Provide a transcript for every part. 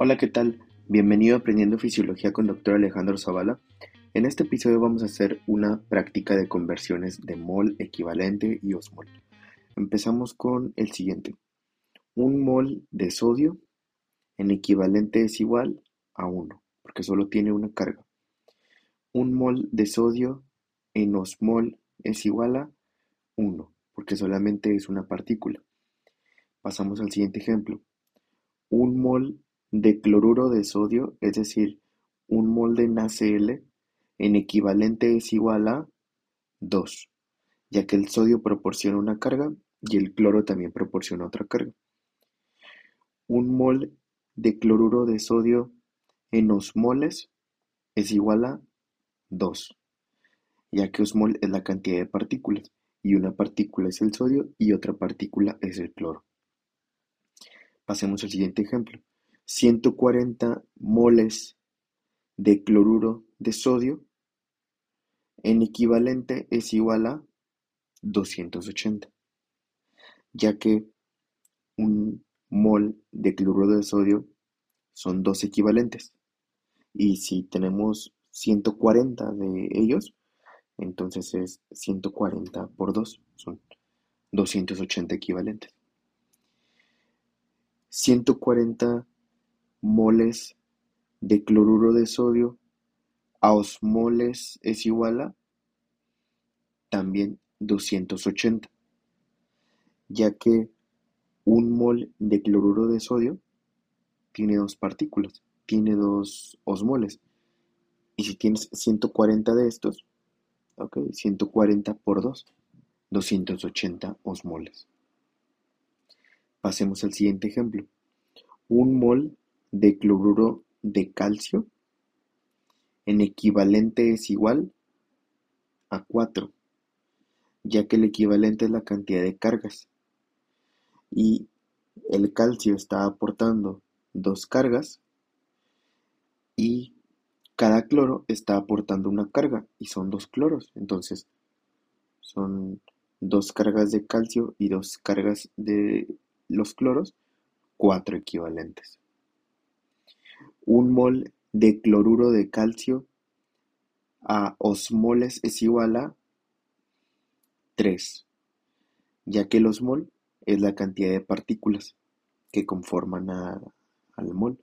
Hola, ¿qué tal? Bienvenido a Aprendiendo Fisiología con Dr. Alejandro Zavala. En este episodio vamos a hacer una práctica de conversiones de mol equivalente y osmol. Empezamos con el siguiente. Un mol de sodio en equivalente es igual a 1, porque solo tiene una carga. Un mol de sodio en osmol es igual a 1, porque solamente es una partícula. Pasamos al siguiente ejemplo. Un mol de cloruro de sodio, es decir, un mol de NaCl, en equivalente es igual a 2, ya que el sodio proporciona una carga y el cloro también proporciona otra carga. Un mol de cloruro de sodio en osmoles es igual a 2, ya que osmol es la cantidad de partículas y una partícula es el sodio y otra partícula es el cloro. Pasemos al siguiente ejemplo. 140 moles de cloruro de sodio en equivalente es igual a 280, ya que un mol de cloruro de sodio son dos equivalentes. Y si tenemos 140 de ellos, entonces es 140 por 2, son 280 equivalentes. 140 moles de cloruro de sodio a osmoles es igual a también 280, ya que un mol de cloruro de sodio tiene dos partículas, tiene dos osmoles. Y si tienes 140 de estos, ok, 140 por 2, 280 osmoles. Pasemos al siguiente ejemplo. Un mol de cloruro de calcio en equivalente es igual a 4, ya que el equivalente es la cantidad de cargas. Y el calcio está aportando dos cargas y cada cloro está aportando una carga y son dos cloros. Entonces son dos cargas de calcio y dos cargas de los cloros, cuatro equivalentes. Un mol de cloruro de calcio a osmoles es igual a 3, ya que el osmol es la cantidad de partículas que conforman al mol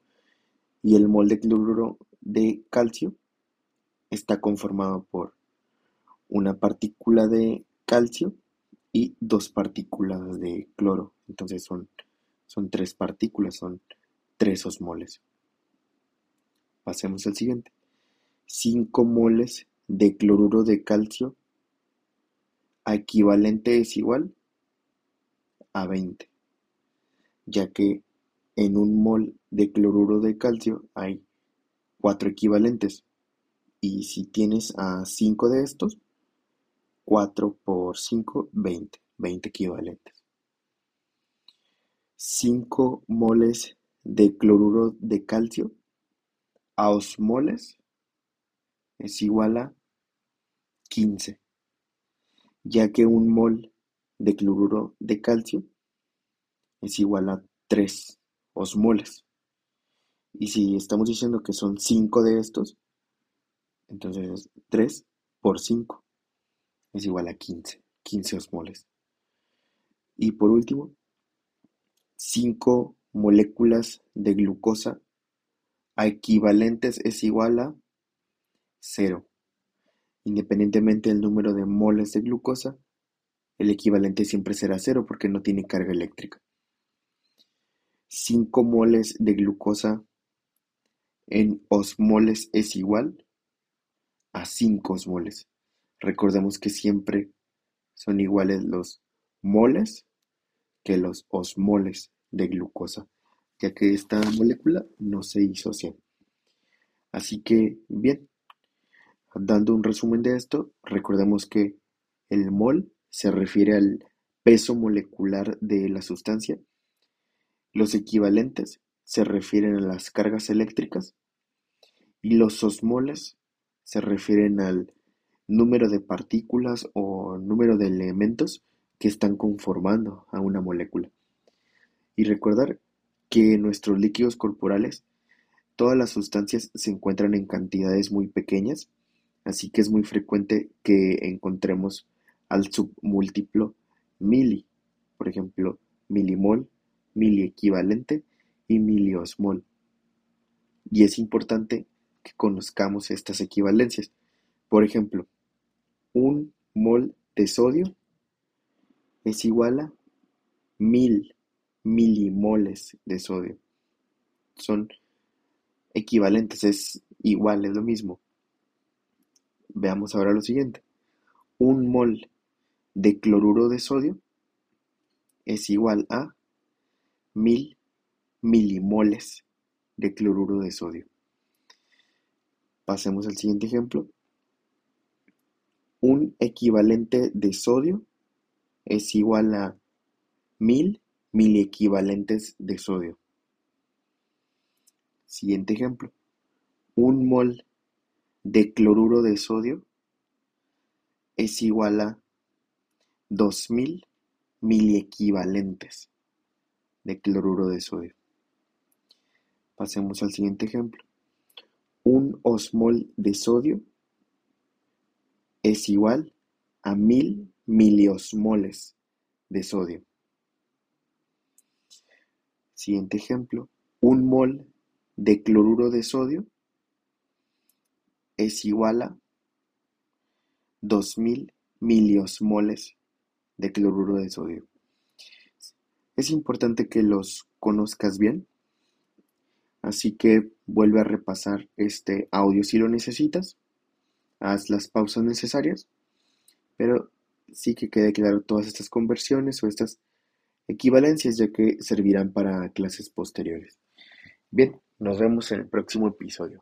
y el mol de cloruro de calcio está conformado por una partícula de calcio y dos partículas de cloro. Entonces son, son tres partículas, son tres osmoles. Pasemos al siguiente. 5 moles de cloruro de calcio equivalente es igual a 20, ya que en un mol de cloruro de calcio hay 4 equivalentes. Y si tienes a 5 de estos, 4 por 5, 20, 20 equivalentes. 5 moles de cloruro de calcio a osmoles es igual a 15, ya que un mol de cloruro de calcio es igual a 3 osmoles. Y si estamos diciendo que son 5 de estos, entonces 3 por 5 es igual a 15, 15 osmoles. Y por último, 5 moléculas de glucosa a equivalentes es igual a cero. Independientemente del número de moles de glucosa, el equivalente siempre será cero porque no tiene carga eléctrica. 5 moles de glucosa en osmoles es igual a 5 osmoles. Recordemos que siempre son iguales los moles que los osmoles de glucosa ya que esta molécula no se disocia. Así que, bien, dando un resumen de esto, recordemos que el mol se refiere al peso molecular de la sustancia, los equivalentes se refieren a las cargas eléctricas y los osmoles se refieren al número de partículas o número de elementos que están conformando a una molécula. Y recordar que nuestros líquidos corporales Todas las sustancias se encuentran en cantidades muy pequeñas, así que es muy frecuente que encontremos al submúltiplo mili, por ejemplo, milimol, miliequivalente y miliosmol. Y es importante que conozcamos estas equivalencias. Por ejemplo, un mol de sodio es igual a mil milimoles de sodio. Son equivalentes, es igual, es lo mismo. Veamos ahora lo siguiente. Un mol de cloruro de sodio es igual a mil milimoles de cloruro de sodio. Pasemos al siguiente ejemplo. Un equivalente de sodio es igual a mil miliequivalentes de sodio. Siguiente ejemplo. Un mol de cloruro de sodio es igual a 2000 miliequivalentes de cloruro de sodio. Pasemos al siguiente ejemplo. Un osmol de sodio es igual a mil miliosmoles de sodio. Siguiente ejemplo. Un mol de cloruro de sodio es igual a 2000 miliosmoles de cloruro de sodio. Es importante que los conozcas bien, así que vuelve a repasar este audio si lo necesitas, haz las pausas necesarias, pero sí que quede claro todas estas conversiones o estas equivalencias ya que servirán para clases posteriores. Bien, nos vemos en el próximo episodio.